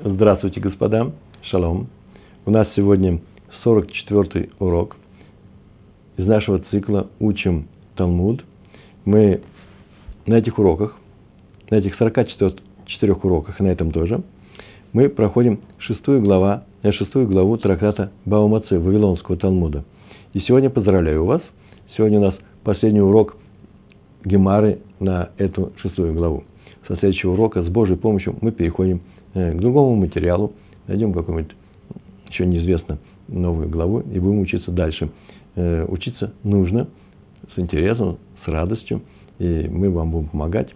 Здравствуйте, господа. Шалом. У нас сегодня 44-й урок из нашего цикла «Учим Талмуд». Мы на этих уроках, на этих 44 уроках, и на этом тоже, мы проходим шестую, глава, э, шестую главу трактата Баумаце, Вавилонского Талмуда. И сегодня поздравляю вас. Сегодня у нас последний урок Гемары на эту шестую главу. Со следующего урока с Божьей помощью мы переходим Э, к другому материалу, найдем какую-нибудь, еще неизвестно, новую главу и будем учиться дальше. Э, учиться нужно с интересом, с радостью, и мы вам будем помогать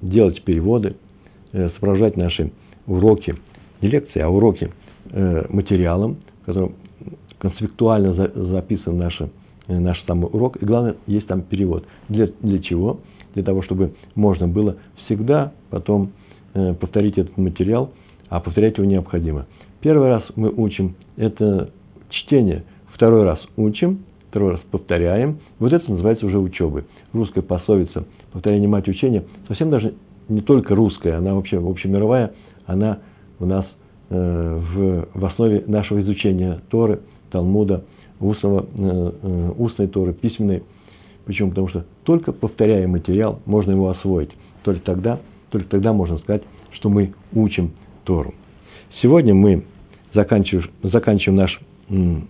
делать переводы, э, сопровождать наши уроки, не лекции, а уроки материалом, в котором конспектуально записан наш, наш самый урок, и главное, есть там перевод. Для, для чего? Для того, чтобы можно было всегда потом Э, повторить этот материал, а повторять его необходимо. Первый раз мы учим это чтение, второй раз учим, второй раз повторяем. Вот это называется уже учебой. Русская пословица «повторение мать учения» совсем даже не только русская, она вообще общемировая, она у нас э, в, в основе нашего изучения Торы, Талмуда, устного, э, э, устной Торы, письменной. Почему? Потому что только повторяя материал, можно его освоить. Только тогда только тогда можно сказать, что мы учим Тору. Сегодня мы заканчиваем, заканчиваем наш,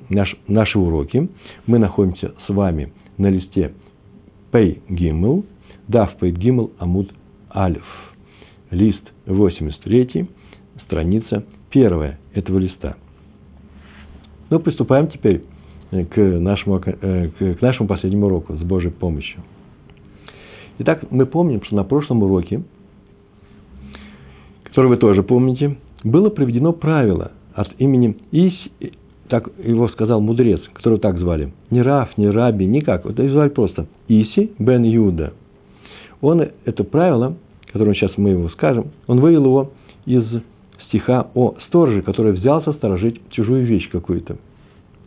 наш, наши уроки. Мы находимся с вами на листе Пей Гиммел, Дав Пей Гиммел Амуд Алиф. Лист 83, страница первая этого листа. Ну, приступаем теперь к нашему, э, к нашему последнему уроку с Божьей помощью. Итак, мы помним, что на прошлом уроке который вы тоже помните, было проведено правило от имени Ис, так его сказал мудрец, которого так звали. Не Раф, не Раби, никак. Это звали просто Иси бен Юда. Он это правило, которое сейчас мы его скажем, он вывел его из стиха о стороже, который взялся сторожить чужую вещь какую-то.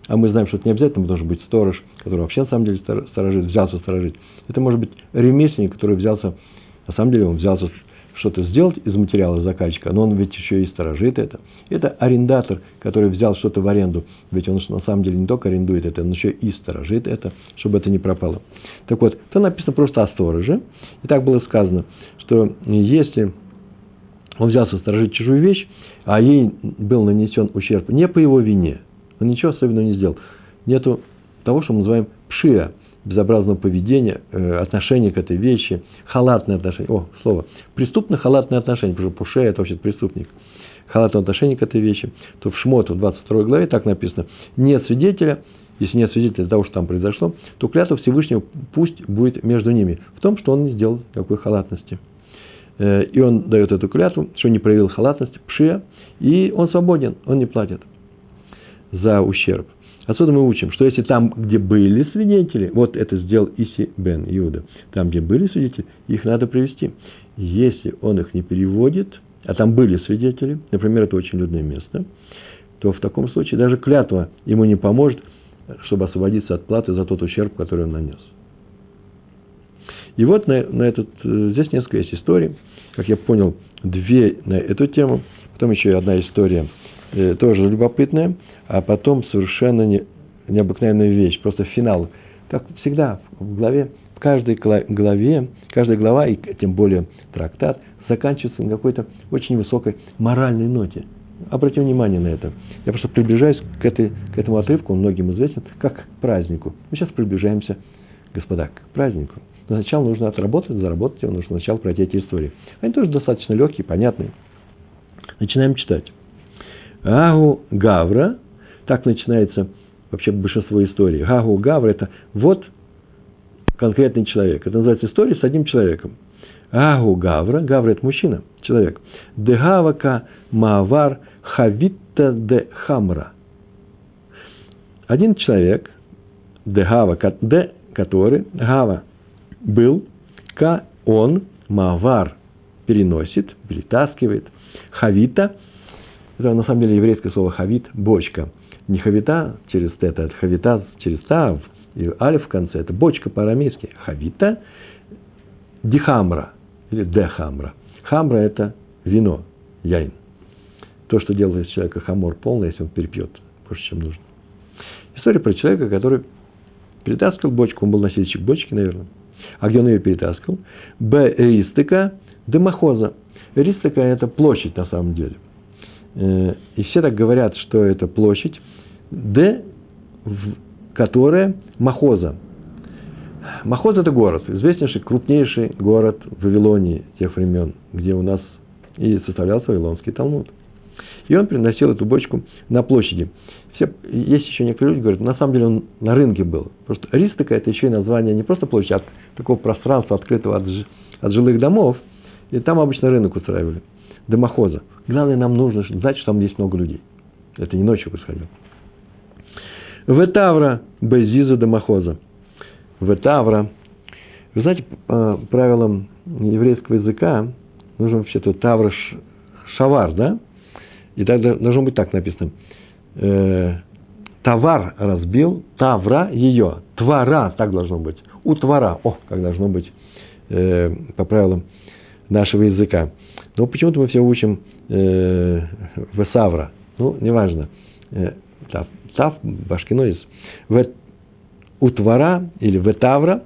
А мы знаем, что это не обязательно должен быть сторож, который вообще на самом деле сторожит, взялся сторожить. Это может быть ремесленник, который взялся, на самом деле он взялся что-то сделать из материала заказчика, но он ведь еще и сторожит это. Это арендатор, который взял что-то в аренду, ведь он на самом деле не только арендует это, он еще и сторожит это, чтобы это не пропало. Так вот, там написано просто о стороже. И так было сказано, что если он взялся сторожить чужую вещь, а ей был нанесен ущерб не по его вине, он ничего особенного не сделал, нету того, что мы называем пшия, безобразного поведения, э, отношения к этой вещи, халатное отношение, о, слово, преступно-халатное отношение, потому что Пуше – это вообще преступник, халатное отношение к этой вещи, то в Шмоту, в 22 главе так написано, нет свидетеля, если нет свидетеля того, что там произошло, то клятва Всевышнего пусть будет между ними в том, что он не сделал никакой халатности. Э, и он дает эту клятву, что не проявил халатность, пшия, и он свободен, он не платит за ущерб. Отсюда мы учим, что если там, где были свидетели, вот это сделал Иси бен Иуда, там, где были свидетели, их надо привести. Если он их не переводит, а там были свидетели, например, это очень людное место, то в таком случае даже клятва ему не поможет, чтобы освободиться от платы за тот ущерб, который он нанес. И вот на, на этот, э, здесь несколько есть историй. Как я понял, две на эту тему. Потом еще одна история, э, тоже любопытная а потом совершенно не, необыкновенная вещь, просто финал. Как всегда, в главе, в каждой главе, каждая глава, и тем более трактат, заканчивается на какой-то очень высокой моральной ноте. Обратим внимание на это. Я просто приближаюсь к, этой, к этому отрывку, он многим известен, как к празднику. Мы сейчас приближаемся, господа, к празднику. Но сначала нужно отработать, заработать его, нужно сначала пройти эти истории. Они тоже достаточно легкие, понятные. Начинаем читать. Агу Гавра – так начинается вообще большинство историй. Гагу Гавра – это вот конкретный человек. Это называется история с одним человеком. Агу Гавра, Гавра – это мужчина, человек. Дегавака Маавар Хавитта де Хамра. Один человек, Дегава, де, который, Гава, был, Ка, он, Мавар, переносит, перетаскивает. Хавита, это на самом деле еврейское слово хавит, бочка не хавита через тета, это хавита через тав, и алиф в конце, это бочка по-арамейски. Хавита дихамра, или дехамра. Хамра – это вино. яин. То, что делает из человека хамор полный, если он перепьет больше, чем нужно. История про человека, который перетаскивал бочку, он был носильщик бочки, наверное. А где он ее перетаскивал? Б. Ристыка дымохоза. Ристыка – это площадь на самом деле. Э, и все так говорят, что это площадь. Д, которая Махоза. Махоз – это город, известнейший, крупнейший город в Вавилонии тех времен, где у нас и составлялся Вавилонский Талмуд. И он приносил эту бочку на площади. Все, есть еще некоторые люди, говорят, на самом деле он на рынке был. Просто Ристака – это еще и название не просто площади, а такого пространства, открытого от, от жилых домов. И там обычно рынок устраивали. Дымохоза. Главное, нам нужно знать, что там есть много людей. Это не ночью происходило. Ветавра Безиза Дымохоза. Ветавра. Вы знаете, по правилам еврейского языка нужно вообще-то Тавра Шавар, да? И тогда должно быть так написано. Э, товар разбил, Тавра ее. Твара, так должно быть. У Твара. О, как должно быть э, по правилам нашего языка. Но почему-то мы все учим э, Весавра. Ну, неважно. Тав, тав башкинозис. В, у Твара или Ветавра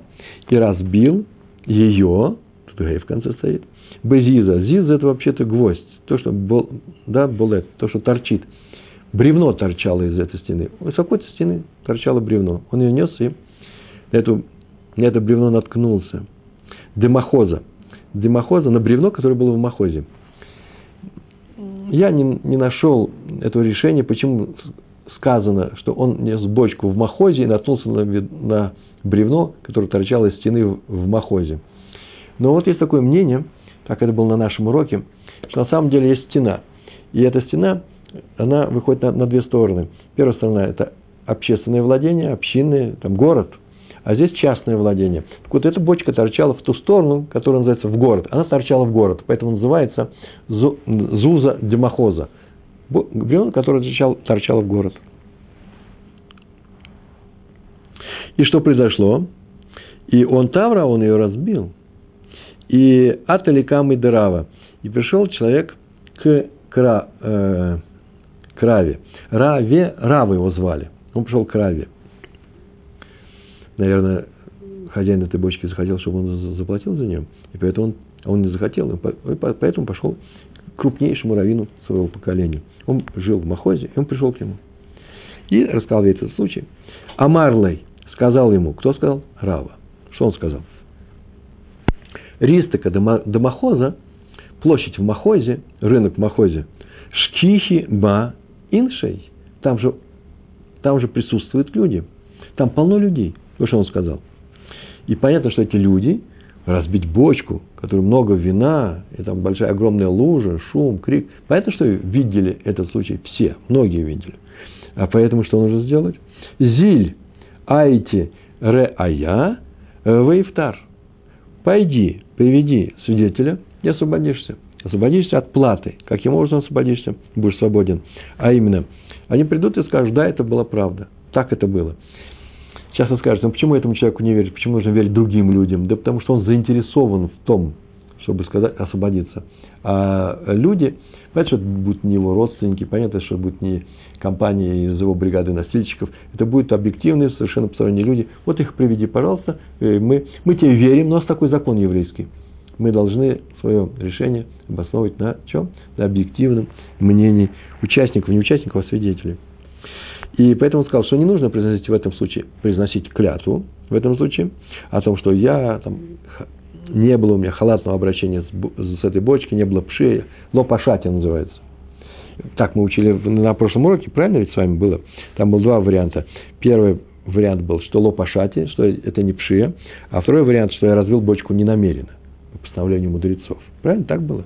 и разбил ее, тут гей в конце стоит, Безиза. Зиз это вообще-то гвоздь то, что был, да, болет, то, что торчит. Бревно торчало из этой стены. Высоко этой стены торчало бревно. Он ее нес и на, эту, на это бревно наткнулся. Дымохоза. Дымохоза на бревно, которое было в Махозе. Я не, не нашел этого решения, почему сказано, что он нес бочку в Махозе и наткнулся на, на бревно, которое торчало из стены в, Махозе. Но вот есть такое мнение, как это было на нашем уроке, что на самом деле есть стена. И эта стена, она выходит на, на две стороны. Первая сторона – это общественное владение, общинное, там город. А здесь частное владение. Так вот, эта бочка торчала в ту сторону, которая называется в город. Она торчала в город, поэтому называется Зуза Демохоза. Бревно, которое торчало, торчало в город. И что произошло? И он Тавра, он ее разбил. И Аталикам и Дырава. И пришел человек к, кра, э, к Раве. Равы его звали. Он пришел к Раве. Наверное, хозяин этой бочки захотел, чтобы он заплатил за нее. И поэтому он, он не захотел. И поэтому пошел к крупнейшему раввину своего поколения. Он жил в Махозе, и он пришел к нему. И рассказал весь этот случай. Амарлей сказал ему, кто сказал? Рава. Что он сказал? Ристака Дамахоза площадь в Махозе, рынок в Махозе, Шкихи Ба Иншей, там же, там же присутствуют люди. Там полно людей. Вот что он сказал. И понятно, что эти люди разбить бочку, которой много вина, и там большая огромная лужа, шум, крик. Понятно, что видели этот случай все, многие видели. А поэтому что нужно сделать? Зиль, айти, ре ая, вейфтар. Пойди, приведи свидетеля, и освободишься. Освободишься от платы. Каким образом освободишься? Будешь свободен. А именно, они придут и скажут, да, это была правда. Так это было. Сейчас он скажет, ну почему этому человеку не верить? Почему нужно верить другим людям? Да потому что он заинтересован в том, чтобы сказать, освободиться. А люди, понятно, что это будут не его родственники, понятно, что это будет не компания из его бригады носильщиков, это будут объективные, совершенно посторонние люди. Вот их приведи, пожалуйста, э, мы, мы тебе верим, но у нас такой закон еврейский мы должны свое решение обосновывать на чем? На объективном мнении участников, не участников, а свидетелей. И поэтому он сказал, что не нужно произносить в этом случае, произносить клятву в этом случае, о том, что я там, не было у меня халатного обращения с, с этой бочкой, не было пши, лопашати называется. Так мы учили на прошлом уроке, правильно ведь с вами было? Там было два варианта. Первый вариант был, что лопашати, что это не пшия, а второй вариант, что я разбил бочку ненамеренно по постановлению мудрецов. Правильно? Так было?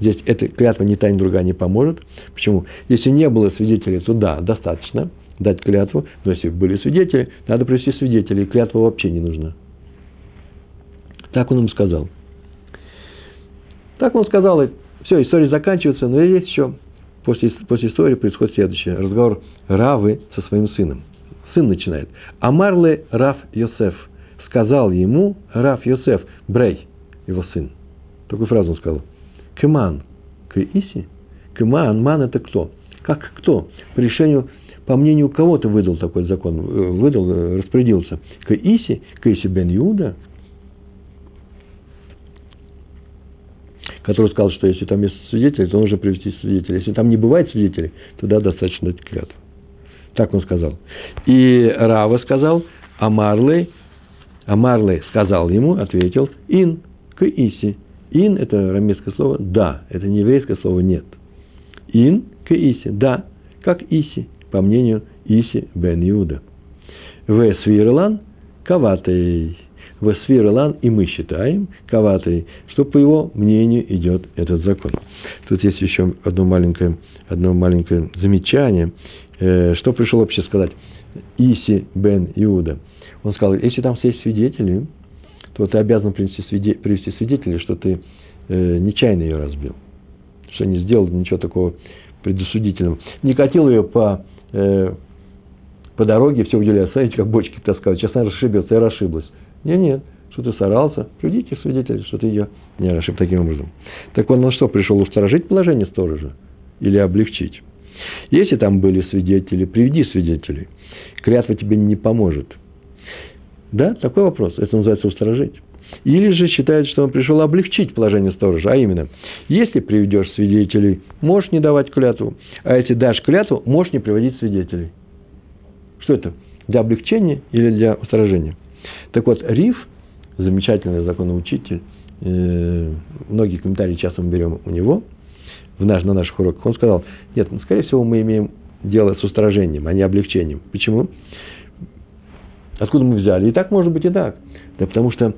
Здесь эта клятва ни та, ни другая не поможет. Почему? Если не было свидетелей, то да, достаточно дать клятву. Но если были свидетели, надо привести свидетелей. И клятва вообще не нужна. Так он им сказал. Так он сказал, и все, история заканчивается, но есть еще, после, после истории происходит следующее. Разговор Равы со своим сыном. Сын начинает. Амарле Рав Йосеф. Сказал ему Рав Йосеф, Брей, его сын. Такую фразу он сказал. Кеман. к Иси? К Ман. Это кто? Как кто? По решению, по мнению кого ты выдал такой закон, э, выдал, э, распорядился? К Иси? К Иси бен Юда? Который сказал, что если там есть свидетели, то нужно привести свидетелей. Если там не бывает свидетелей, тогда достаточно дать клятву. Так он сказал. И Рава сказал, а Марлей, а Марлей сказал ему, ответил, ин к иси. Ин – это рамейское слово «да», это не еврейское слово «нет». Ин к иси, да, как иси, по мнению Иси бен Иуда. В свирлан каватей. В свирлан, и мы считаем, каватой, что по его мнению идет этот закон. Тут есть еще одно маленькое, одно маленькое замечание – Э, что пришел вообще сказать Иси бен Иуда? Он сказал, если там есть свидетели, то ты обязан привести, свиде, привести свидетелей, что ты э, нечаянно ее разбил. Что не сделал ничего такого предусудительного. Не катил ее по, э, по дороге, все удивляют, смотрите, как бочки таскают. Сейчас она расшибется, я расшиблась. Нет, нет, что ты старался. Приведите свидетелей, что ты ее не расшиб таким образом. Так он на что, пришел устражить положение сторожа? Или облегчить? Если там были свидетели, приведи свидетелей. Клятва тебе не поможет. Да, такой вопрос. Это называется устражить. Или же считает, что он пришел облегчить положение сторожа, а именно, если приведешь свидетелей, можешь не давать клятву, а если дашь клятву, можешь не приводить свидетелей. Что это? Для облегчения или для устражения? Так вот, Риф, замечательный законоучитель, э, многие комментарии часто мы берем у него – в наш, на наших уроках, он сказал, нет, ну, скорее всего, мы имеем дело с устражением, а не облегчением. Почему? Откуда мы взяли? И так может быть и так. Да потому что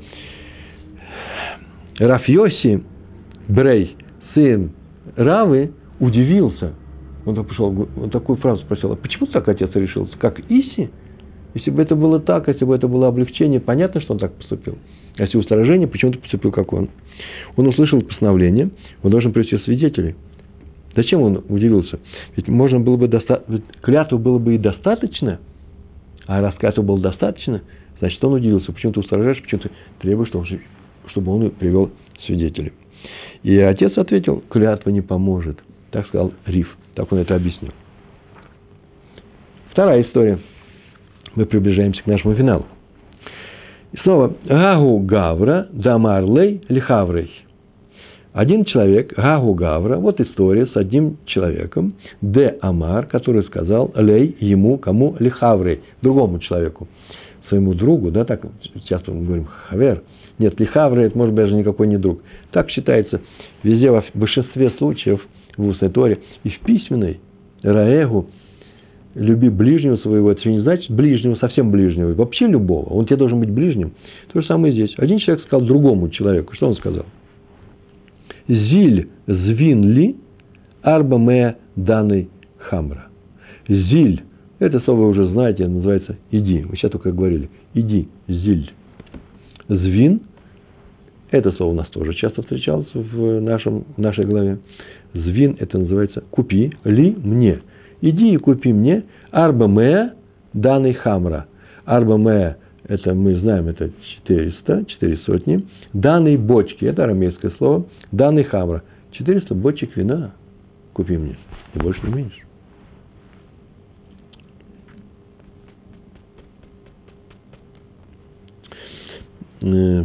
Рафьоси Брей, сын Равы, удивился. Он так пришел, он такую фразу спросил, а почему так отец решился? Как Иси? Если бы это было так, если бы это было облегчение, понятно, что он так поступил. А если устражение, почему ты поступил, как он? Он услышал постановление, он должен привести свидетелей. Зачем он удивился? Ведь можно было бы достаточно, клятву было бы и достаточно, а раз клятву было достаточно, значит, он удивился. Почему ты устражаешь, почему ты требуешь, чтобы он привел свидетелей. И отец ответил, клятва не поможет. Так сказал Риф. Так он это объяснил. Вторая история. Мы приближаемся к нашему финалу. И снова. Гагу Гавра Дамарлей Лихаврей. Один человек, Гагу Гавра, вот история с одним человеком, Де Амар, который сказал Лей ему, кому Лихаврей, другому человеку, своему другу, да, так часто мы говорим Хавер. Нет, Лихаврей, это может быть даже никакой не друг. Так считается везде, в большинстве случаев в устной торе и в письменной Раэгу, люби ближнего своего, это не значит ближнего, совсем ближнего, вообще любого. Он тебе должен быть ближним. То же самое здесь. Один человек сказал другому человеку, что он сказал? Зиль звинли арбаме данный хамра. Зиль, это слово вы уже знаете, называется иди. Мы сейчас только говорили. Иди, зиль. Звин, это слово у нас тоже часто встречалось в, нашем, в нашей главе. Звин, это называется купи, ли мне. Иди и купи мне арбаме данный хамра. Арбаме это мы знаем, это 400, 4 сотни. Данные бочки, это арамейское слово, данный хавра. 400 бочек вина купи мне, и больше не меньше. Э,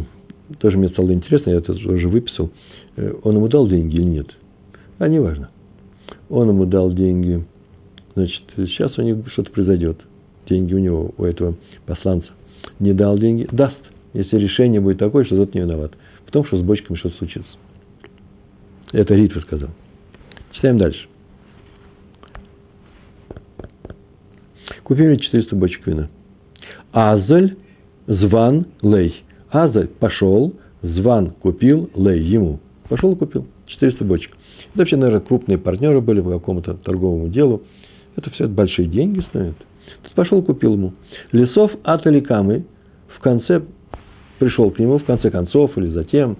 тоже мне стало интересно, я это уже выписал. Э, он ему дал деньги или нет? А не важно. Он ему дал деньги. Значит, сейчас у них что-то произойдет. Деньги у него, у этого посланца не дал деньги, даст, если решение будет такое, что тот не виноват. В том, что с бочками что-то случится. Это Ритва сказал. Читаем дальше. Купи мне 400 бочек вина. Азаль, зван, лей. Азаль пошел, зван купил, лей ему. Пошел и купил 400 бочек. Это вообще, наверное, крупные партнеры были по какому-то торговому делу. Это все большие деньги стоят. Пошел купил ему. Лесов Аталикамы в конце пришел к нему, в конце концов, или затем,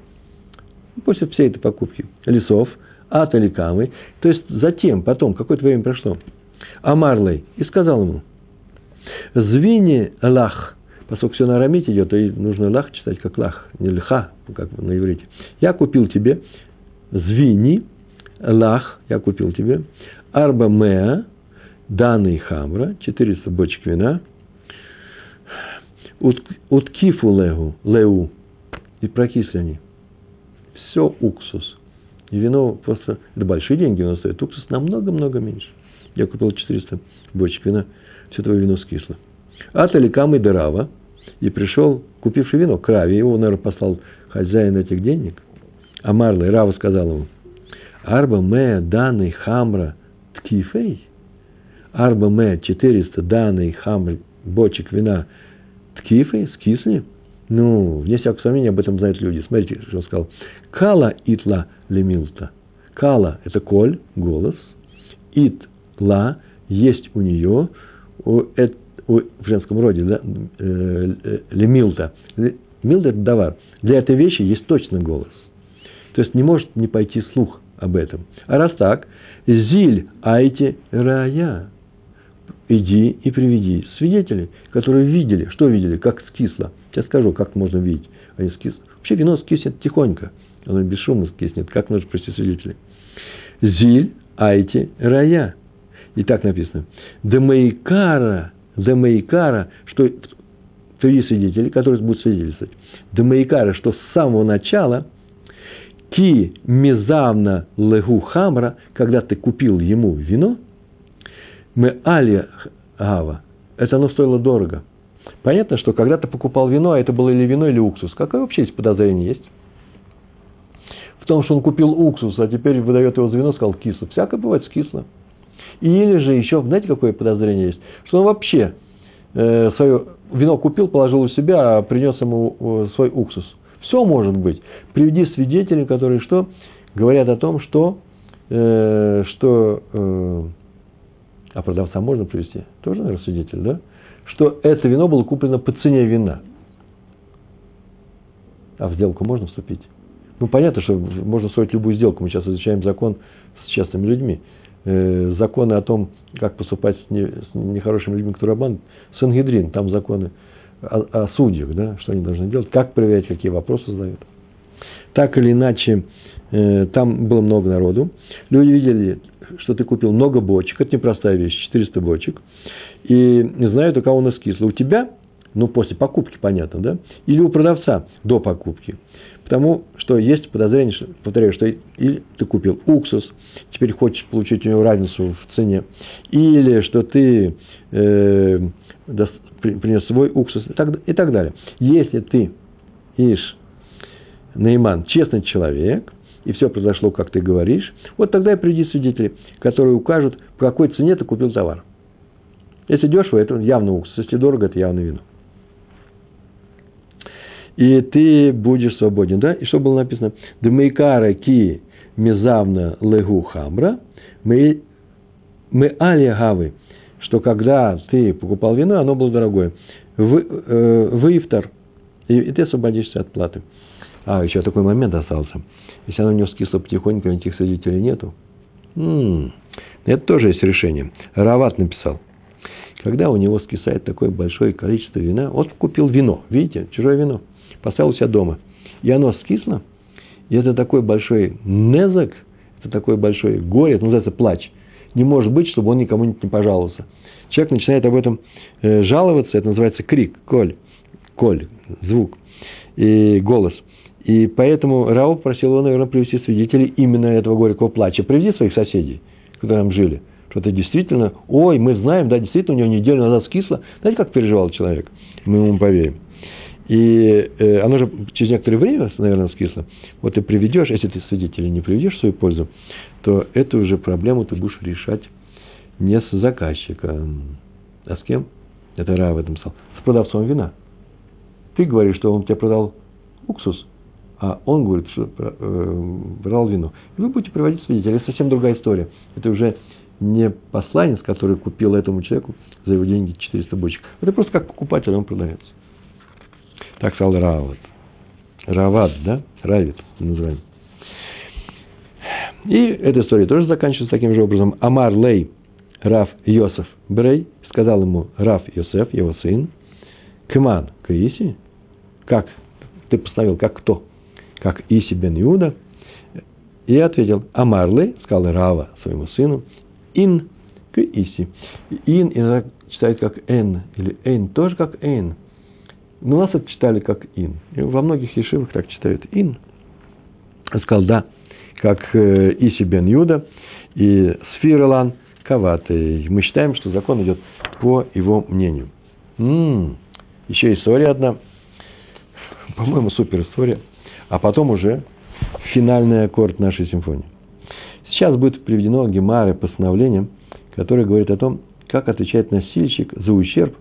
после всей этой покупки, лесов Аталикамы, то есть затем, потом, какое-то время прошло, Амарлей, и сказал ему, Звини лах, поскольку все на арамите идет, и нужно лах читать как лах, не лха, как на иврите. Я купил тебе звини лах, я купил тебе, арба меа, данный хамра, 400 бочек вина, уткифу легу, леу, и прокисли они. Все уксус. И вино просто, это большие деньги вино стоит, уксус намного-много меньше. Я купил 400 бочек вина, все твое вино скисло. Аталикам и Дерава, и пришел, купивший вино, к Раве, его, наверное, послал хозяин этих денег. А Марла, и Рава сказал ему, Арба ме данный хамра ткифей, Арба ме 400 данный хамр бочек вина ткифей, скисли, ну, вне всякого сомнения, об этом знают люди. Смотрите, что он сказал. Кала итла лемилта. Кала – это коль, голос. Итла – есть у нее, у, у, в женском роде, да, э, лемилта. Милта – это давар. Для этой вещи есть точно голос. То есть не может не пойти слух об этом. А раз так, зиль айти рая. Иди и приведи свидетелей, которые видели, что видели, как скисло. Сейчас скажу, как можно видеть. Они скис... Вообще вино скиснет тихонько. Оно бесшумно скиснет. Как нужно привести свидетелей? Зиль айти рая. И так написано. Демаикара, демаикара, что три свидетели, которые будут свидетельствовать. Демаикара, что с самого начала ки мизавна легу хамра, когда ты купил ему вино, мы али гава, это оно стоило дорого. Понятно, что когда ты покупал вино, а это было или вино, или уксус, какое вообще есть подозрение есть? В том, что он купил уксус, а теперь выдает его за вино, сказал кисло. Всякое бывает с кисло. Или же еще, знаете, какое подозрение есть? Что он вообще э, свое вино купил, положил у себя, а принес ему э, свой уксус. Все может быть. Приведи свидетелей, которые что? Говорят о том, что, э, что э, а продавца можно привести? Тоже, наверное, свидетель, да? Что это вино было куплено по цене вина. А в сделку можно вступить? Ну, понятно, что можно строить любую сделку. Мы сейчас изучаем закон с частными людьми. Э, законы о том, как поступать с, не, с нехорошими людьми, которые обманывают. Сангидрин, там законы о, о судьях, да, что они должны делать, как проверять, какие вопросы задают. Так или иначе, э, там было много народу. Люди видели, что ты купил много бочек. Это непростая вещь, 400 бочек. И знают, у кого у нас кисло. У тебя, ну, после покупки, понятно, да? Или у продавца до покупки. Потому что есть подозрение, что, повторяю, что или ты купил уксус, теперь хочешь получить у него разницу в цене, или что ты э, принес свой уксус и так, и так далее. Если ты, ишь, Нейман, честный человек, и все произошло, как ты говоришь, вот тогда и приди свидетели, которые укажут, по какой цене ты купил товар. Если дешево, это явно уксус, если дорого, это явно вино. И ты будешь свободен, да? И что было написано? Дмейкара ки мезавна легу хамра, мы, мы алия что когда ты покупал вино, оно было дорогое. Вы, э, выифтар, и, и ты освободишься от платы. А, еще такой момент остался. Если оно у него скисло потихоньку, никаких свидетелей нету. М-м, это тоже есть решение. Рават написал. Когда у него скисает такое большое количество вина, он купил вино, видите, чужое вино, поставил у себя дома, и оно скисло, и это такой большой незак, это такое большое горе, это называется плач. Не может быть, чтобы он никому не пожаловался. Человек начинает об этом э, жаловаться, это называется крик, коль, коль, звук и голос – и поэтому Рауф просил его, наверное, привести свидетелей именно этого горького плача. Приведи своих соседей, которые там жили. Что то действительно, ой, мы знаем, да, действительно, у него неделю назад скисло. Знаете, как переживал человек? Мы ему поверим. И э, оно же через некоторое время, наверное, скисло. Вот ты приведешь, если ты свидетелей не приведешь в свою пользу, то эту уже проблему ты будешь решать не с заказчиком, а с кем? Это Ра в этом сказал. С продавцом вина. Ты говоришь, что он тебе продал уксус, а он говорит, что э, брал вино. И вы будете приводить свидетелей. Это совсем другая история. Это уже не посланец, который купил этому человеку за его деньги 400 бочек. Это просто как покупатель, он продается. Так сказал Рават. Рават, да? Равит называем. И эта история тоже заканчивается таким же образом. Амар Лей Раф Йосеф Брей сказал ему Раф Йосеф, его сын, Кман Каиси, как ты постановил, как кто? Как Иси бен Иуда, И ответил, Амарлы, сказал Рава своему сыну, ин к иси. Ин иногда читают как эн, или эн тоже как эн. Но у нас это читали как ин. И во многих ешивах так читают ин. Сказал, да, как э, Иси бен Юда и Сфирелан Каваты. Мы считаем, что закон идет по его мнению. М-м, еще история одна. По-моему, супер история. А потом уже финальный аккорд нашей симфонии. Сейчас будет приведено Гемары постановление, которое говорит о том, как отвечает носильщик за ущерб,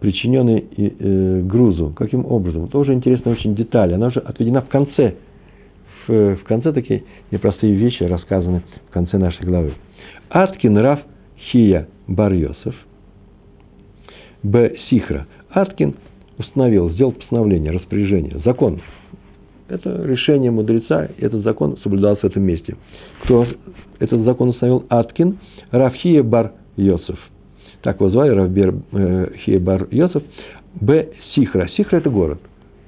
причиненный э, грузу. Каким образом? Тоже интересная очень деталь. Она уже отведена в конце. В, в конце такие непростые вещи рассказаны в конце нашей главы. Аткин Раф Хия Барьосов. Б. Сихра. Аткин установил, сделал постановление, распоряжение, закон. Это решение мудреца, этот закон соблюдался в этом месте. Кто этот закон установил? Аткин Рафхия Бар Йосеф. Так его звали, Равбер э, Бар Йосеф. Б. Сихра. Сихра – это город.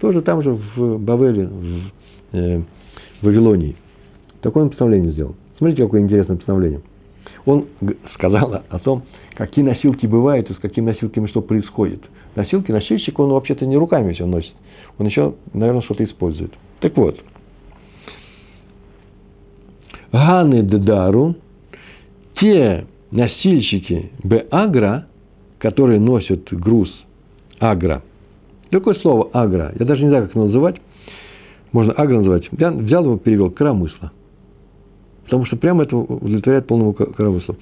Тоже там же в Бавеле, в э, Вавилонии. Такое он постановление сделал. Смотрите, какое интересное постановление. Он сказал о том, какие носилки бывают и с какими носилками что происходит. Носилки, носильщик, он вообще-то не руками все носит. Он еще, наверное, что-то использует. Так вот. Ганы Дедару, те носильщики Б-Агра, которые носят груз Агра. Какое слово Агра? Я даже не знаю, как его называть. Можно Агра называть. Я взял его, перевел коромысла. Потому что прямо это удовлетворяет полному коромыслу.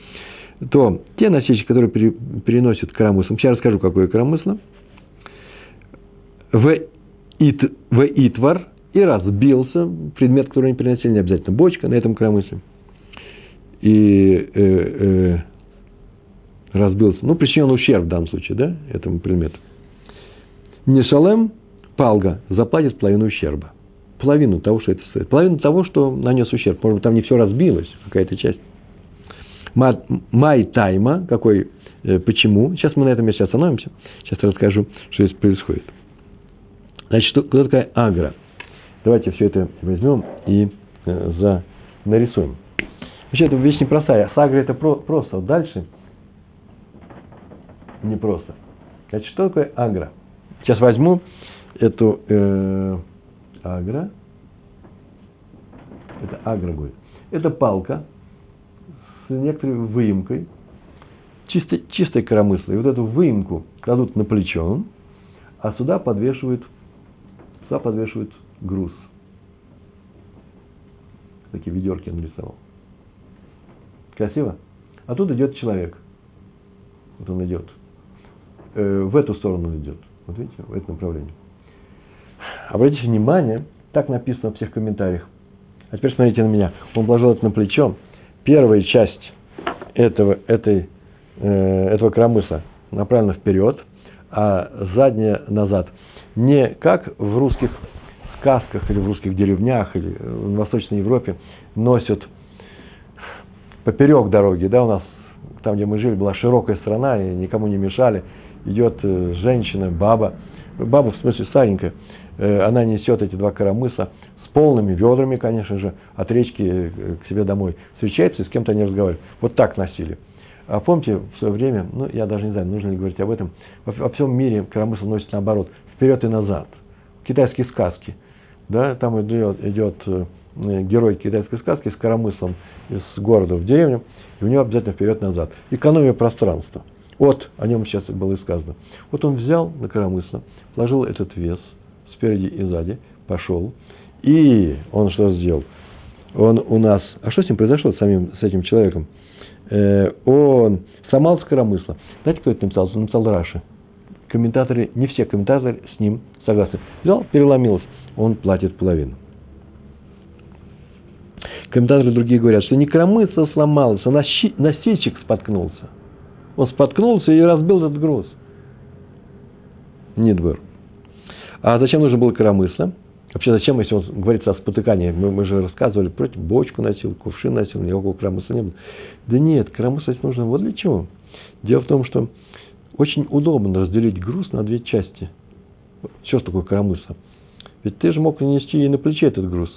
То те носильщики, которые переносят коромыслом, сейчас расскажу, какое коромысло, в, ит, в итвар и разбился, предмет, который они переносили, не обязательно бочка на этом коромысле, и э, э, разбился, ну, причинен ущерб в данном случае, да, этому предмету. Нешалем палга заплатит половину ущерба. Половину того, что это стоит. Половину того, что нанес ущерб. Может быть, там не все разбилось, какая-то часть. Май тайма, какой, э, почему. Сейчас мы на этом месте остановимся. Сейчас расскажу, что здесь происходит. Значит, что, кто такая агра? Давайте все это возьмем и э, за, нарисуем. Вообще, эта вещь непростая. С агро это про, просто. Вот дальше непросто. Значит, что такое агра? Сейчас возьму эту э, агро. Это агро будет. Это палка с некоторой выемкой, чистой, чистой коромыслой. Вот эту выемку кладут на плечо, а сюда подвешивают Сюда подвешивают груз. Такие ведерки он нарисовал. Красиво? А тут идет человек. Вот он идет. Э, в эту сторону он идет. Вот видите, в это направление. Обратите внимание, так написано в всех комментариях. А теперь смотрите на меня. Он положил это на плечо. Первая часть этого, этой, э, этого кромысла направлена вперед, а задняя назад – не как в русских сказках или в русских деревнях или в Восточной Европе носят поперек дороги, да, у нас там, где мы жили, была широкая страна, и никому не мешали, идет э, женщина, баба, баба в смысле старенькая, э, она несет эти два коромыса с полными ведрами, конечно же, от речки э, к себе домой, встречается и с кем-то они разговаривают. Вот так носили. А помните, в свое время, ну, я даже не знаю, нужно ли говорить об этом, во, всем мире коромысл носит наоборот, вперед и назад. Китайские сказки. Да, там идет, идет э, герой китайской сказки с коромыслом из города в деревню, и у него обязательно вперед и назад. Экономия пространства. Вот о нем сейчас было и сказано. Вот он взял на коромысло, положил этот вес спереди и сзади, пошел, и он что сделал? Он у нас... А что с ним произошло, с, самим, с этим человеком? Э, он сломал с. Знаете, кто это написал? Он написал Раши комментаторы, не все комментаторы с ним согласны. Взял, переломилось, он платит половину. Комментаторы другие говорят, что не кромысло сломалось, а носильщик споткнулся. Он споткнулся и разбил этот груз. Нидбер. А зачем нужно было коромысло? Вообще, зачем, если он говорится о спотыкании? Мы, мы же рассказывали, против бочку носил, кувшин носил, никакого коромысла не было. Да нет, коромысло нужно вот для чего. Дело в том, что очень удобно разделить груз на две части. Что ж такое коромысла? Ведь ты же мог нанести и на плече этот груз.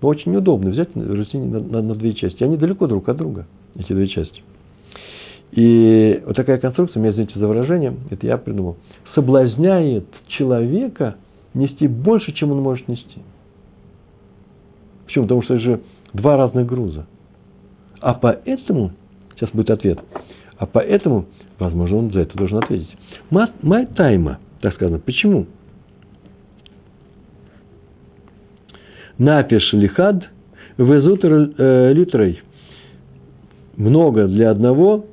Но очень неудобно взять разделить на, на, на две части. Они далеко друг от друга, эти две части. И вот такая конструкция, меня извините за выражение, это я придумал, соблазняет человека нести больше, чем он может нести. Почему? Потому что это же два разных груза. А поэтому, сейчас будет ответ, а поэтому, возможно, он за это должен ответить. Май тайма, так сказано. Почему? Напиш лихад, везутер э, литрой. Много для одного,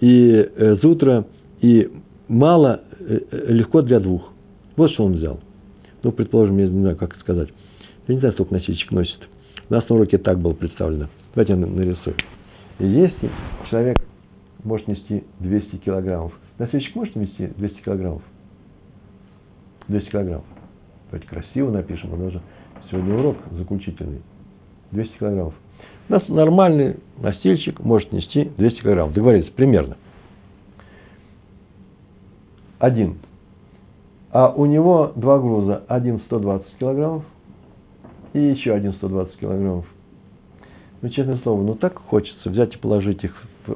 и э, зутра, и мало, э, легко для двух. Вот что он взял. Ну, предположим, я не знаю, как сказать. Я не знаю, сколько носильщик носит. У нас на уроке так было представлено. Давайте я нарисую. Если человек может нести 200 килограммов, носильщик может нести 200 килограммов? 200 килограммов. Давайте красиво напишем, нас же сегодня урок заключительный. 200 килограммов. У нас нормальный носильщик может нести 200 килограммов. Договорились, примерно. Один. А у него два груза. Один 120 килограммов и еще один 120 килограммов. Ну, честное слово, ну так хочется взять и положить их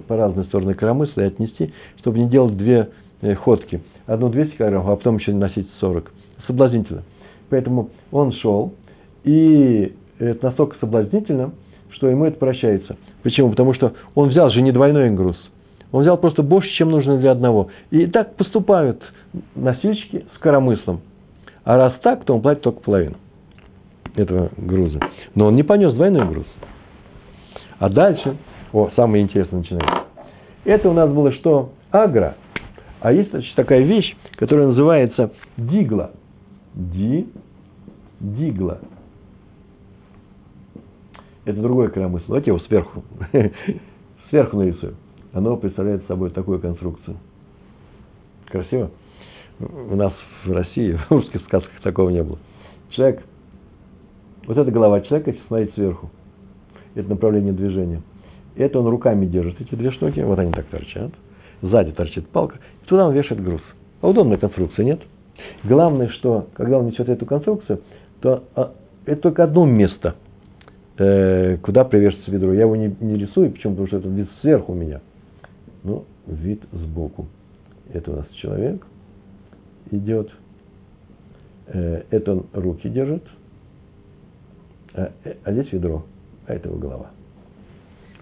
по разные стороны коромысла и отнести, чтобы не делать две э, ходки. Одну 200 килограммов, а потом еще носить 40. Соблазнительно. Поэтому он шел, и это настолько соблазнительно, что ему это прощается. Почему? Потому что он взял же не двойной груз. Он взял просто больше, чем нужно для одного. И так поступают носильщики с коромыслом. А раз так, то он платит только половину этого груза. Но он не понес двойной груз. А дальше, о, самое интересное начинается. Это у нас было что? Агра. А есть значит, такая вещь, которая называется дигла. Ди, дигла. Это другой коромысл. Давайте его сверху, сверху нарисую. Оно представляет собой такую конструкцию. Красиво? У нас в России, в русских сказках такого не было. Человек вот эта голова человека, если смотреть сверху, это направление движения. Это он руками держит, эти две штуки, вот они так торчат. Сзади торчит палка, и туда он вешает груз. А удобная конструкция, нет? Главное, что когда он несет эту конструкцию, то а, это только одно место, э, куда привешивается ведро. Я его не, не рисую, почему? Потому что это вид сверху у меня. Ну, вид сбоку. Это у нас человек идет. Э, это он руки держит – а, а здесь ведро, а это его голова.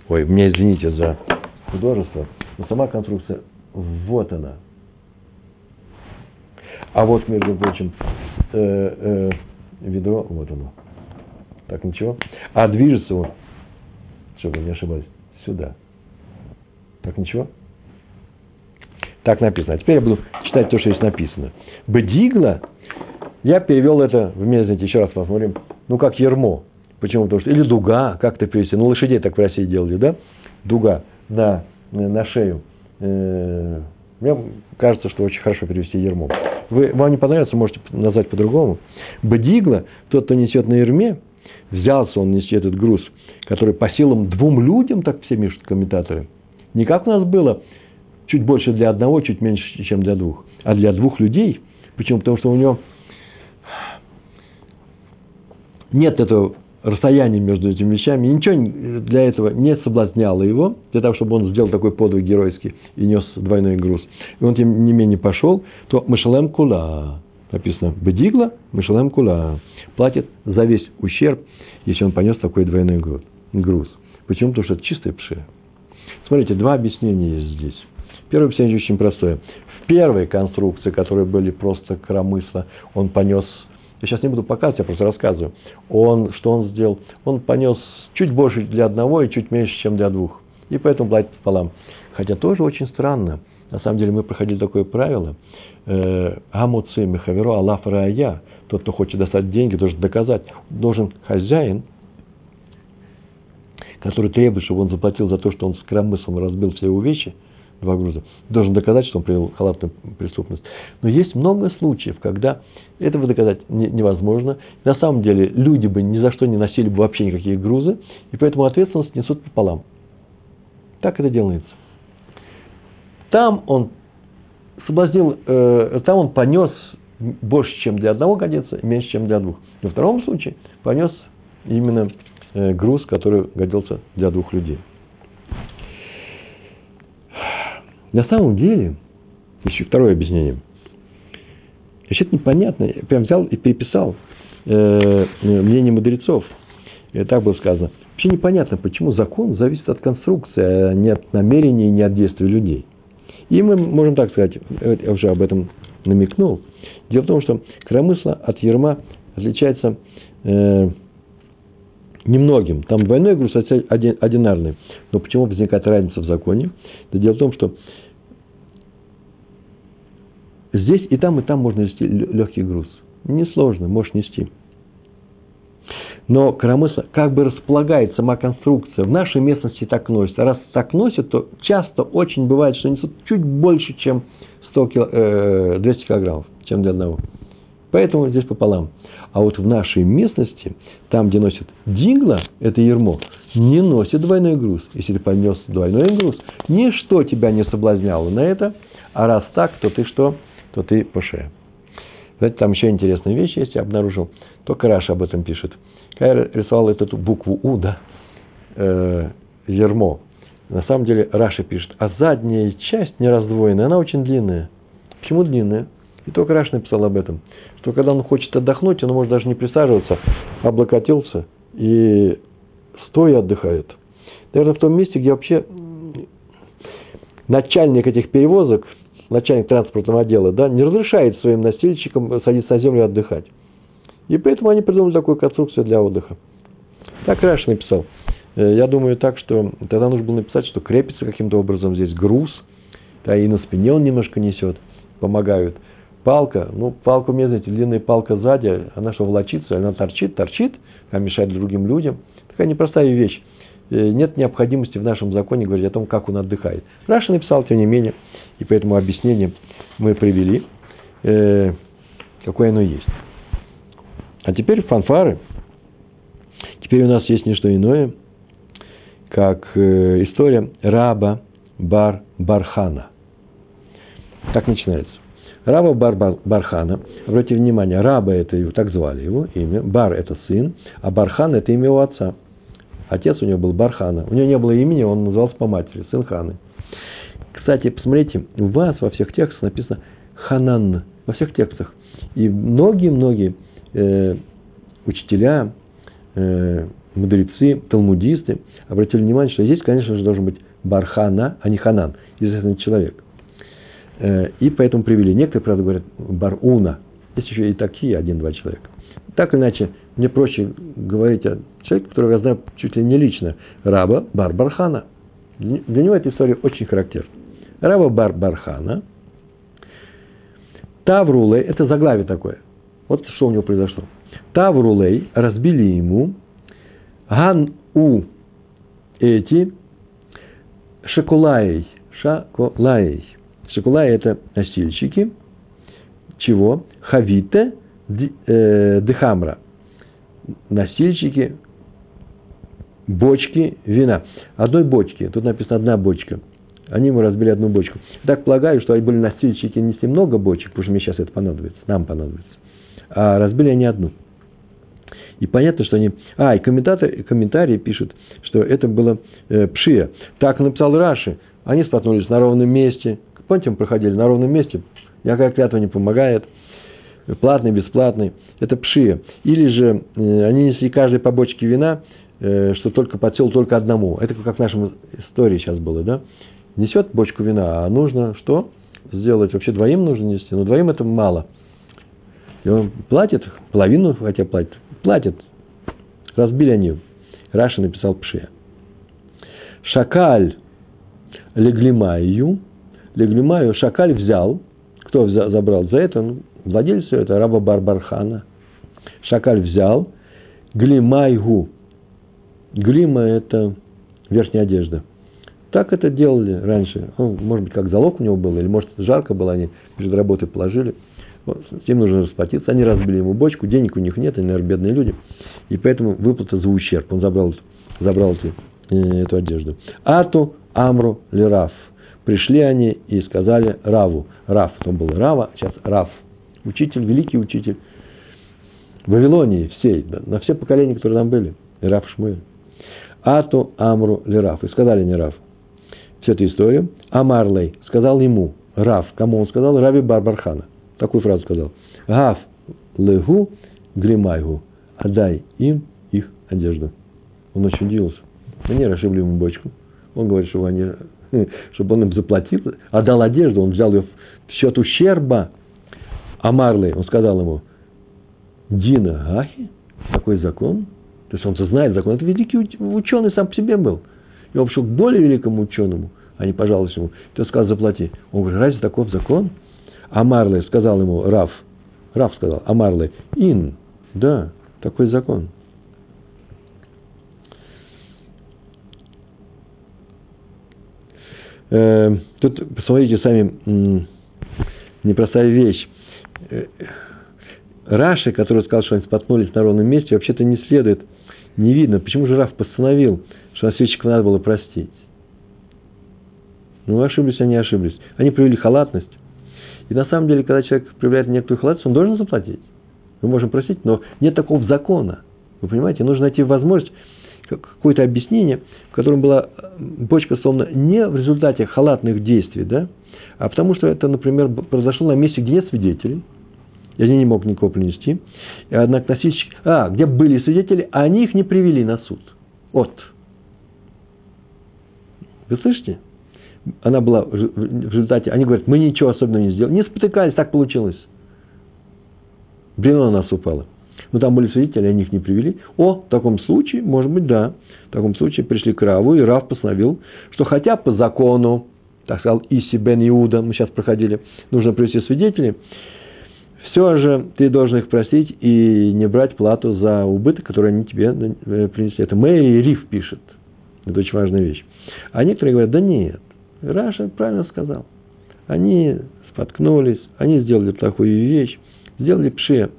Ой, меня извините за художество, но сама конструкция, вот она. А вот, между прочим, э, э, ведро, вот оно. Так, ничего. А движется он, чтобы не ошибались, сюда. Так, ничего. Так написано. А теперь я буду читать то, что здесь написано. Бдигла, я перевел это, меня знаете, еще раз посмотрим, ну, как ермо. Почему? Потому что, или дуга, как то перевести. Ну, лошадей так в России делали, да? Дуга на, на шею. Э, мне кажется, что очень хорошо перевести ермо. Вы, вам не понравится, можете назвать по-другому. Бдигла, тот, кто несет на ерме, взялся он нести этот груз, который по силам двум людям, так все пишут комментаторы. Не как у нас было, чуть больше для одного, чуть меньше, чем для двух, а для двух людей. Почему? Потому что у него нет этого расстояния между этими вещами, и ничего для этого не соблазняло его, для того, чтобы он сделал такой подвиг геройский и нес двойной груз. И он, тем не менее, пошел, то Мышелем Кула, написано, Бедигла, Мышелем Кула, платит за весь ущерб, если он понес такой двойной груз. Почему? Потому что это чистая пшия. Смотрите, два объяснения есть здесь. Первое объяснение очень простое. В первой конструкции, которые были просто кромысла, он понес я сейчас не буду показывать, я просто рассказываю. Он, что он сделал? Он понес чуть больше для одного и чуть меньше, чем для двух. И поэтому платит пополам. Хотя тоже очень странно. На самом деле мы проходили такое правило. Э, Амуци Мехаверо Аллаф Рая. Тот, кто хочет достать деньги, должен доказать. Должен хозяин, который требует, чтобы он заплатил за то, что он с кромыслом разбил все его вещи, два груза, должен доказать, что он привел халатную преступность. Но есть много случаев, когда этого доказать невозможно. На самом деле люди бы ни за что не носили бы вообще никакие грузы, и поэтому ответственность несут пополам. Так это делается. Там он соблазнил, э, там он понес больше, чем для одного годится, меньше, чем для двух. Во втором случае понес именно э, груз, который годился для двух людей. На самом деле, еще второе объяснение. Значит, непонятно. Я прям взял и переписал э, мнение мудрецов. И так было сказано. Вообще непонятно, почему закон зависит от конструкции, а не от намерений, не от действий людей. И мы можем так сказать, я уже об этом намекнул. Дело в том, что коромысла от ерма отличается э, немногим. Там двойной груз одинарный. Но почему возникает разница в законе? Это дело в том, что здесь и там, и там можно нести легкий груз. Несложно, можешь нести. Но коромысла как бы располагает сама конструкция. В нашей местности так носит. А раз так носит, то часто очень бывает, что несут чуть больше, чем 100 кил, э, 200 килограммов, чем для одного. Поэтому здесь пополам. А вот в нашей местности, там, где носит дигла, это ермо, не носит двойной груз. Если ты понес двойной груз, ничто тебя не соблазняло на это, а раз так, то ты что? То ты по шее. Знаете, там еще интересная вещь есть, я обнаружил. Только Раша об этом пишет – я рисовал эту букву У, да, э, ермо. На самом деле Раши пишет, а задняя часть не раздвоенная, она очень длинная. Почему длинная? И только Раши написал об этом. Что когда он хочет отдохнуть, он может даже не присаживаться, облокотился и стоя отдыхает. Наверное, в том месте, где вообще начальник этих перевозок, начальник транспортного отдела, да, не разрешает своим носильщикам садиться на землю и отдыхать. И поэтому они придумали такую конструкцию для отдыха. Так Раш написал. Э, я думаю так, что тогда нужно было написать, что крепится каким-то образом здесь груз, да, и на спине он немножко несет, помогают. Палка, ну, палка у меня, знаете, длинная палка сзади, она что, волочится, она торчит, торчит, а мешает другим людям. Такая непростая вещь. Э, нет необходимости в нашем законе говорить о том, как он отдыхает. Раша написал, тем не менее, и поэтому объяснение мы привели, э, какое оно есть. А теперь фанфары. Теперь у нас есть не что иное, как э, история раба Бар Бархана. Так начинается. Раба Бар Бархана, обратите внимание, раба это его, так звали его имя, Бар это сын, а Бархан это имя у отца. Отец у него был Бархана. У него не было имени, он назывался по матери, сын Ханы. Кстати, посмотрите, у вас во всех текстах написано Ханан, во всех текстах. И многие-многие э, учителя, э, мудрецы, талмудисты обратили внимание, что здесь, конечно же, должен быть Бархана, а не Ханан, известный человек. Э, и поэтому привели. Некоторые, правда, говорят Баруна. Есть еще и такие, один-два человека. Так или иначе, мне проще говорить о человеке, которого я знаю чуть ли не лично. Раба Бар Бархана. Для него эта история очень характерна. Раба Бар Бархана. Тавруле, это заглавие такое – вот что у него произошло. Таврулей разбили ему ган у эти шоколаей. Шаколаей. Шоколаи это носильщики. Чего? Хавите э, дехамра. Носильщики бочки вина. Одной бочки. Тут написано одна бочка. Они ему разбили одну бочку. Так полагаю, что они были носильщики несли много бочек, потому что мне сейчас это понадобится, нам понадобится а разбили они одну. И понятно, что они... А, и комментатор, комментарии пишут, что это было э, пшия. Так написал Раши. Они споткнулись на ровном месте. Помните, мы проходили на ровном месте. Никакая клятва не помогает. Платный, бесплатный. Это пшия. Или же э, они несли каждой по бочке вина, э, что только подсел только одному. Это как в нашем истории сейчас было, да? Несет бочку вина, а нужно что? Сделать. Вообще двоим нужно нести. Но двоим это мало – и он платит, половину, хотя платит, платит. Разбили они. Раша написал Пшия. Шакаль леглимаю, леглимаю, Шакаль взял, кто взял, забрал за это? Ну, владелец все это, раба Барбархана. Шакаль взял, глимайгу. Глима – это верхняя одежда. Так это делали раньше. Ну, может быть, как залог у него был, или может, жарко было, они перед работой положили – с ним нужно расплатиться. Они разбили ему бочку, денег у них нет, они, наверное, бедные люди. И поэтому выплата за ущерб. Он забрал, забрал эту, э, эту одежду. Ату Амру Лераф. Пришли они и сказали Раву. Раф, он был Рава, сейчас Раф. Учитель, великий учитель. Вавилонии всей, да, на все поколения, которые там были, и Раф Шмуэль. Ату Амру Лераф. И сказали не Раф. Всю эту историю. Амарлей сказал ему, Раф, кому он сказал? Раби Барбархана. Такую фразу сказал. Гав легу гримайгу. Отдай им их одежду. Он очень удивился. Они расшибли ему бочку. Он говорит, чтобы, они, чтобы он им заплатил, отдал одежду, он взял ее в счет ущерба. А Марли, он сказал ему, Дина Гахи, такой закон, то есть он знает закон, это великий ученый сам по себе был. И он пришел к более великому ученому, а не пожалуйста ему, ты сказал, заплати. Он говорит, разве таков закон? А Марли сказал ему, Раф, Раф сказал, а Марли, ин, да, такой закон. Э, тут, посмотрите сами, непростая вещь. Э, Раши, который сказал, что они споткнулись на ровном месте, вообще-то не следует, не видно. Почему же Раф постановил, что насильщиков надо было простить? Ну, ошиблись они, ошиблись. Они проявили халатность. И на самом деле, когда человек проявляет некоторую халатность, он должен заплатить. Мы можем просить, но нет такого закона. Вы понимаете, нужно найти возможность, какое-то объяснение, в котором была бочка сломана не в результате халатных действий, да, а потому что это, например, произошло на месте, где нет свидетелей, и они не могут никого принести. И, однако носильщик, а, где были свидетели, а они их не привели на суд. Вот. Вы слышите? Она была в результате, они говорят, мы ничего особенного не сделали. Не спотыкались, так получилось. Бревно на нас упало. Но там были свидетели, они их не привели. О, в таком случае, может быть, да. В таком случае пришли к Раву, и Рав постановил, что хотя по закону, так сказал Иси бен Иуда, мы сейчас проходили, нужно привести свидетелей, все же ты должен их просить и не брать плату за убыток, который они тебе э, принесли. Это Мэри Риф пишет. Это очень важная вещь. А некоторые говорят, да нет, Раша правильно сказал. Они споткнулись, они сделали плохую вещь, сделали пше.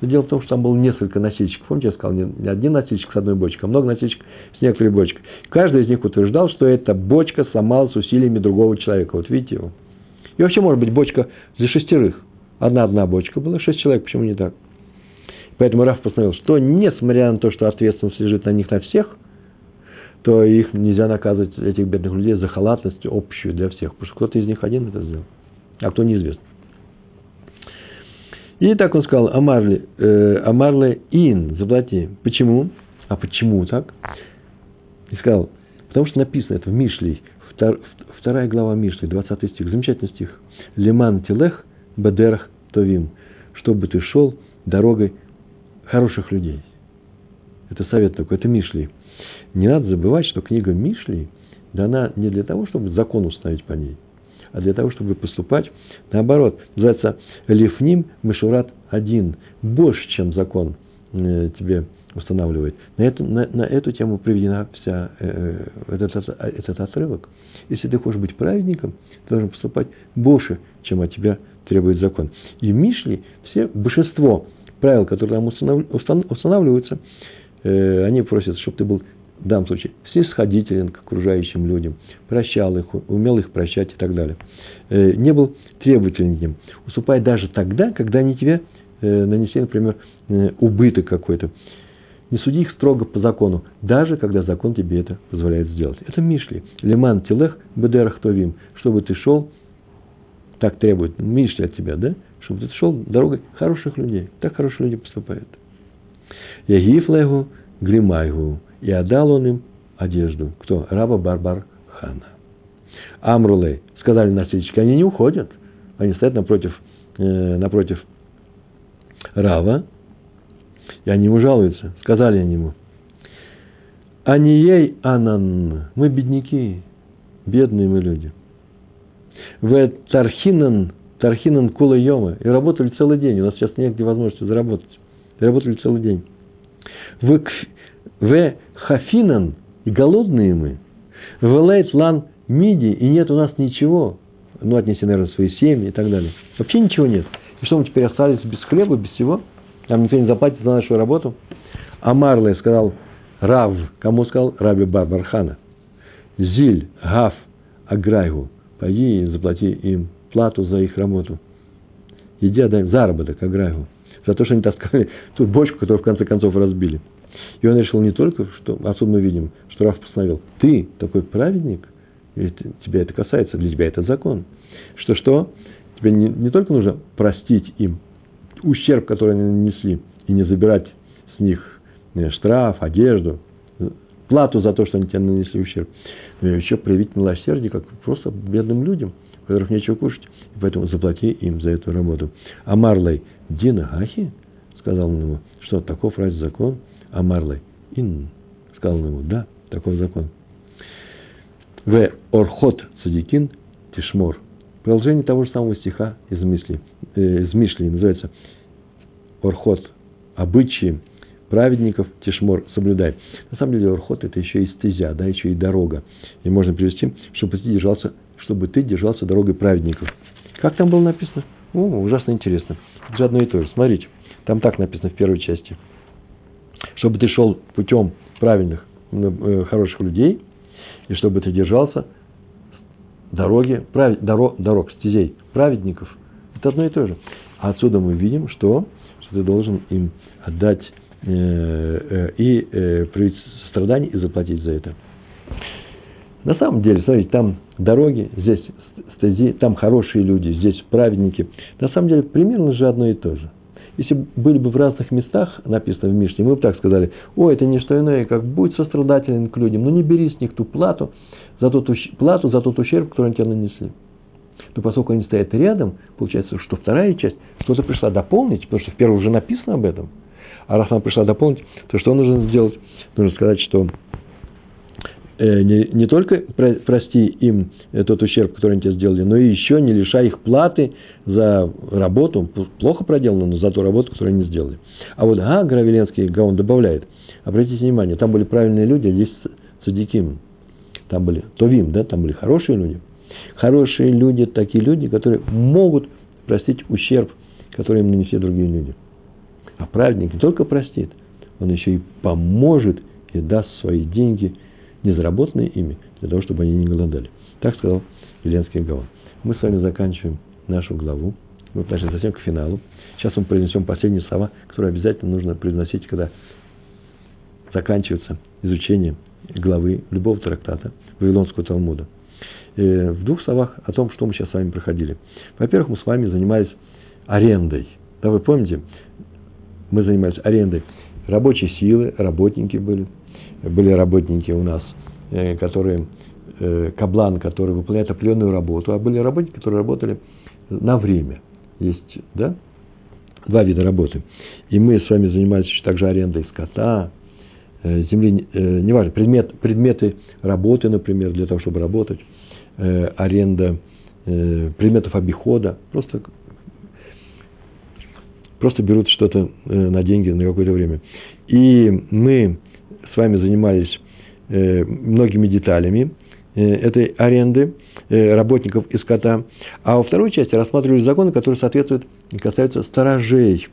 Но дело в том, что там было несколько носильщиков. Помните, я сказал, не один носильщик с одной бочкой, а много носильщиков с некоторой бочкой. Каждый из них утверждал, что эта бочка сломалась усилиями другого человека. Вот видите его. И вообще, может быть, бочка для шестерых. Одна-одна бочка была, шесть человек, почему не так? Поэтому Раф постановил, что несмотря на то, что ответственность лежит на них на всех, то их нельзя наказывать, этих бедных людей, за халатность общую для всех. Потому что кто-то из них один это сделал, а кто неизвестно. И так он сказал, Амарли, э, Амарле ин, заплати. Почему? А почему так? И сказал, потому что написано это в Мишлей, вторая глава Мишли, 20 стих, замечательный стих. Лиман телех бедерах товим, чтобы ты шел дорогой хороших людей. Это совет такой, это Мишли. Не надо забывать, что книга Мишли дана не для того, чтобы закон установить по ней – а для того, чтобы поступать наоборот. Называется лифним мишурат один. Больше, чем закон э, тебе устанавливает. На эту, на, на эту тему приведена вся э, э этот, этот отрывок. Если ты хочешь быть праведником, ты должен поступать больше, чем от тебя требует закон. И в Мишле все, большинство правил, которые там устанавливаются, э, они просят, чтобы ты был в данном случае снисходителен к окружающим людям, прощал их, умел их прощать и так далее. Э, не был требователен к. Уступай даже тогда, когда они тебе э, нанесли, например, э, убыток какой-то. Не суди их строго по закону, даже когда закон тебе это позволяет сделать. Это Мишли. Лиман телех бедерах товим. Чтобы ты шел, так требует Мишли от тебя, да? Чтобы ты шел дорогой хороших людей. Так хорошие люди поступают. Ягиф легу гримайгу и отдал он им одежду. Кто? Раба Барбар Хана. Амрулей. Сказали носильщики, они не уходят. Они стоят напротив, э, напротив Рава, и они ему жалуются. Сказали они ему, они ей анан, мы бедняки, бедные мы люди. В Тархинан, Тархинан Кула Йома, и работали целый день. У нас сейчас нет возможности заработать. И работали целый день. В в хафинан, и голодные мы. В лейт лан миди, и нет у нас ничего. Ну, отнеси, наверное, свои семьи и так далее. Вообще ничего нет. И что мы теперь остались без хлеба, без всего? Нам никто не заплатит за нашу работу. А Марлей сказал, Рав, кому сказал? Раби Барбархана. Зиль, Гав, Аграйгу, пойди и заплати им плату за их работу. Иди отдай заработок Аграйгу. за то, что они таскали ту бочку, которую в конце концов разбили. И он решил не только, что отсюда мы видим, что Раф постановил, ты такой праведник, и тебя это касается, для тебя это закон. Что что? Тебе не, не только нужно простить им ущерб, который они нанесли, и не забирать с них э, штраф, одежду, плату за то, что они тебе нанесли ущерб, но еще проявить милосердие, как просто бедным людям, у которых нечего кушать, и поэтому заплати им за эту работу. А Марлей Дина Ахи, сказал ему, что таков разве закон? А Марлей Ин, сказал ему, да, такой закон. В Орхот Цадикин Тишмор. Продолжение того же самого стиха из мысли, э, из Мишли называется Орхот. Обычаи праведников Тишмор соблюдай. На самом деле Орхот это еще и стезя, да, еще и дорога. И можно привести, чтобы ты держался, чтобы ты держался дорогой праведников. Как там было написано? О, ужасно интересно. Это же одно и то же. Смотрите, там так написано в первой части. Чтобы ты шел путем правильных, э, хороших людей, и чтобы ты держался дороги, прав, дорог, дорог, стезей праведников. Это одно и то же. А отсюда мы видим, что, что ты должен им отдать э, э, и э, проявить страдания и заплатить за это. На самом деле, смотрите, там дороги, здесь стези, там хорошие люди, здесь праведники. На самом деле, примерно же одно и то же. Если были бы в разных местах написано в Мишне, мы бы так сказали, о, это не что иное, как будь сострадателен к людям, но не бери с них ту плату, за тот, плату за тот ущерб, который они тебе нанесли. Но поскольку они стоят рядом, получается, что вторая часть кто-то пришла дополнить, потому что в первой уже написано об этом. А раз она пришла дополнить, то что нужно сделать? Нужно сказать, что не, не только прости им тот ущерб, который они тебе сделали, но и еще не лишай их платы за работу, плохо проделанную, но за ту работу, которую они сделали. А вот а, Гравеленский Гаон добавляет, обратите внимание, там были правильные люди, а здесь цадиким. Там были товим, да, там были хорошие люди. Хорошие люди, такие люди, которые могут простить ущерб, который им нанесли другие люди. А праведник не только простит, он еще и поможет и даст свои деньги – не заработанные ими, для того, чтобы они не голодали. Так сказал Еленский Гаон. Мы с вами заканчиваем нашу главу. Мы подошли совсем к финалу. Сейчас мы произнесем последние слова, которые обязательно нужно произносить, когда заканчивается изучение главы любого трактата Вавилонского Талмуда. Э, в двух словах о том, что мы сейчас с вами проходили. Во-первых, мы с вами занимались арендой. Да, вы помните, мы занимались арендой рабочей силы, работники были – были работники у нас, э, которые, э, каблан, который выполняет определенную работу, а были работники, которые работали на время. Есть, да, два вида работы. И мы с вами занимались также арендой скота, э, земли, неважно, предмет, предметы работы, например, для того, чтобы работать, аренда предметов обихода, просто, просто берут что-то на деньги на какое-то время. И мы с вами занимались э, многими деталями э, этой аренды э, работников и скота. А во второй части рассматривали законы, которые соответствуют и касаются сторожей.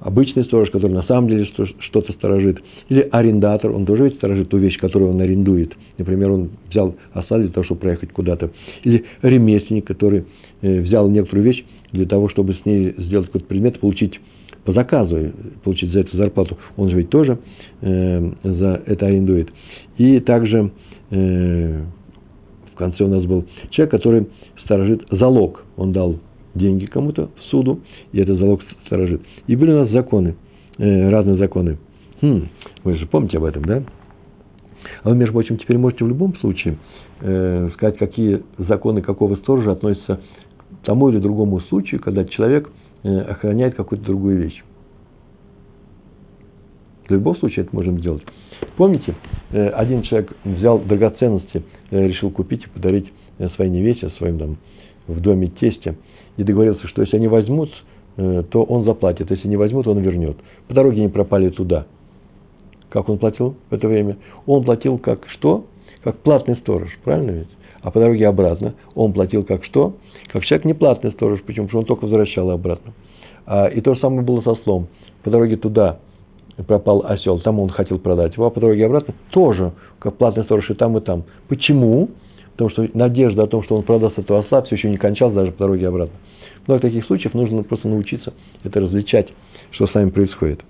Обычный сторож, который на самом деле что-то сторожит. Или арендатор, он тоже ведь сторожит ту вещь, которую он арендует. Например, он взял осаду для того, чтобы проехать куда-то. Или ремесленник, который взял некоторую вещь для того, чтобы с ней сделать какой-то предмет, получить по заказу, получить за это зарплату, он же ведь тоже э, за это арендует. И также э, в конце у нас был человек, который сторожит залог. Он дал деньги кому-то в суду, и этот залог сторожит. И были у нас законы, э, разные законы. Хм, вы же помните об этом, да? А вы, между прочим, теперь можете в любом случае сказать, какие законы какого сторожа относятся к тому или другому случаю, когда человек охраняет какую-то другую вещь. В любом случае это можем сделать. Помните, э, один человек взял драгоценности, э, решил купить и подарить своей невесте, своим там в доме тесте, и договорился, что если они возьмут, то он заплатит, если не возьмут, он вернет. По дороге они пропали туда. Как он платил в это время? Он платил как что? Как платный сторож, правильно ведь? А по дороге обратно он платил как что? Как человек неплатный сторож, почему? Потому что он только возвращал обратно. А, и то же самое было со слом. По дороге туда пропал осел, там он хотел продать его, а по дороге обратно тоже, как платный сторож и там, и там. Почему? Потому что надежда о том, что он продаст этого осла, все еще не кончалась даже по дороге обратно. В многих таких случаях нужно просто научиться это различать что с нами происходит.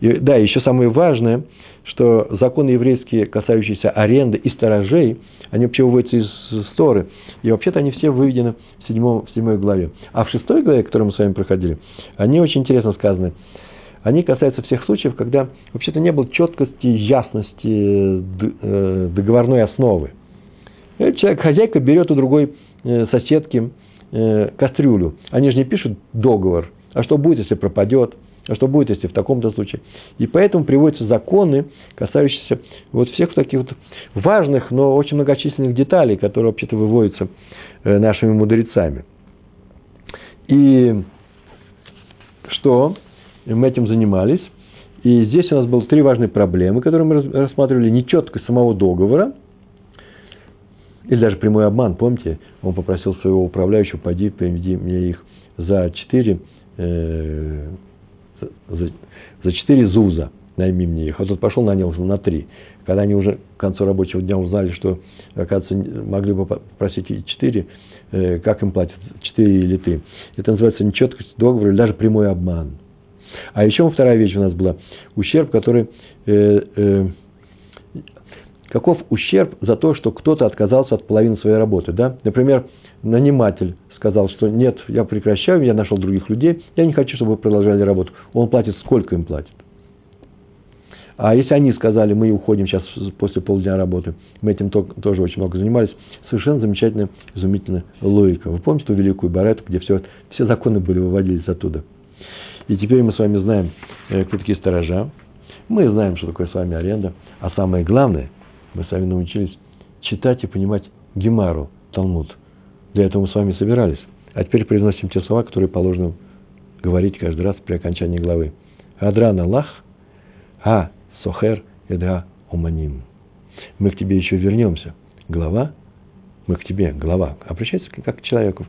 И, да, еще самое важное, что законы еврейские, касающиеся аренды и сторожей, они вообще выводятся из Торы. И вообще-то они все выведены в, седьмом, в седьмой главе. А в шестой главе, которую мы с вами проходили, они очень интересно сказаны. Они касаются всех случаев, когда вообще-то не было четкости, ясности э, договорной основы. Человек, хозяйка берет у другой э, соседки э, кастрюлю. Они же не пишут договор. А что будет, если пропадет? А что будет, если в таком-то случае? И поэтому приводятся законы, касающиеся вот всех таких вот важных, но очень многочисленных деталей, которые вообще-то выводятся нашими мудрецами. И что? Мы этим занимались. И здесь у нас было три важные проблемы, которые мы рассматривали. Нечеткость самого договора, или даже прямой обман, помните, он попросил своего управляющего, пойди, приведи мне их за четыре э, за, за 4 зуза найми мне их. А тот пошел, нанял на 3. Когда они уже к концу рабочего дня узнали, что, оказывается, могли бы попросить и 4, э, как им платят, 4 или 3. Это называется нечеткость договора или даже прямой обман. А еще вторая вещь у нас была. Ущерб, который... Э, э, каков ущерб за то, что кто-то отказался от половины своей работы. Да? Например, наниматель сказал, что нет, я прекращаю, я нашел других людей, я не хочу, чтобы вы продолжали работу. Он платит, сколько им платит. А если они сказали, мы уходим сейчас после полдня работы, мы этим тоже очень много занимались, совершенно замечательная, изумительная логика. Вы помните ту великую барету, где все, все законы были выводились оттуда? И теперь мы с вами знаем, э, кто такие сторожа, мы знаем, что такое с вами аренда, а самое главное, мы с вами научились читать и понимать Гемару, Талмуд – для этого мы с вами собирались. А теперь произносим те слова, которые положено говорить каждый раз при окончании главы. Адрана лах, а сохер эда уманим. Мы к тебе еще вернемся. Глава, мы к тебе, глава, обращается как к человеку.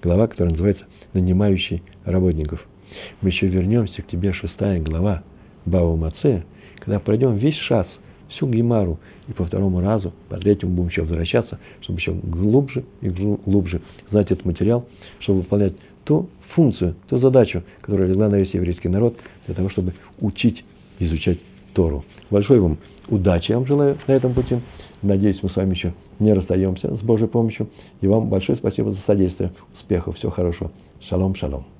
Глава, которая называется нанимающий работников. Мы еще вернемся к тебе, шестая глава Бау Маце, когда пройдем весь шас, всю Гимару, и по второму разу, по третьему будем еще возвращаться, чтобы еще глубже и глубже знать этот материал, чтобы выполнять ту функцию, ту задачу, которая легла на весь еврейский народ, для того, чтобы учить, изучать Тору. Большой вам удачи я вам желаю на этом пути. Надеюсь, мы с вами еще не расстаемся с Божьей помощью. И вам большое спасибо за содействие. Успехов, всего хорошего. Шалом, шалом.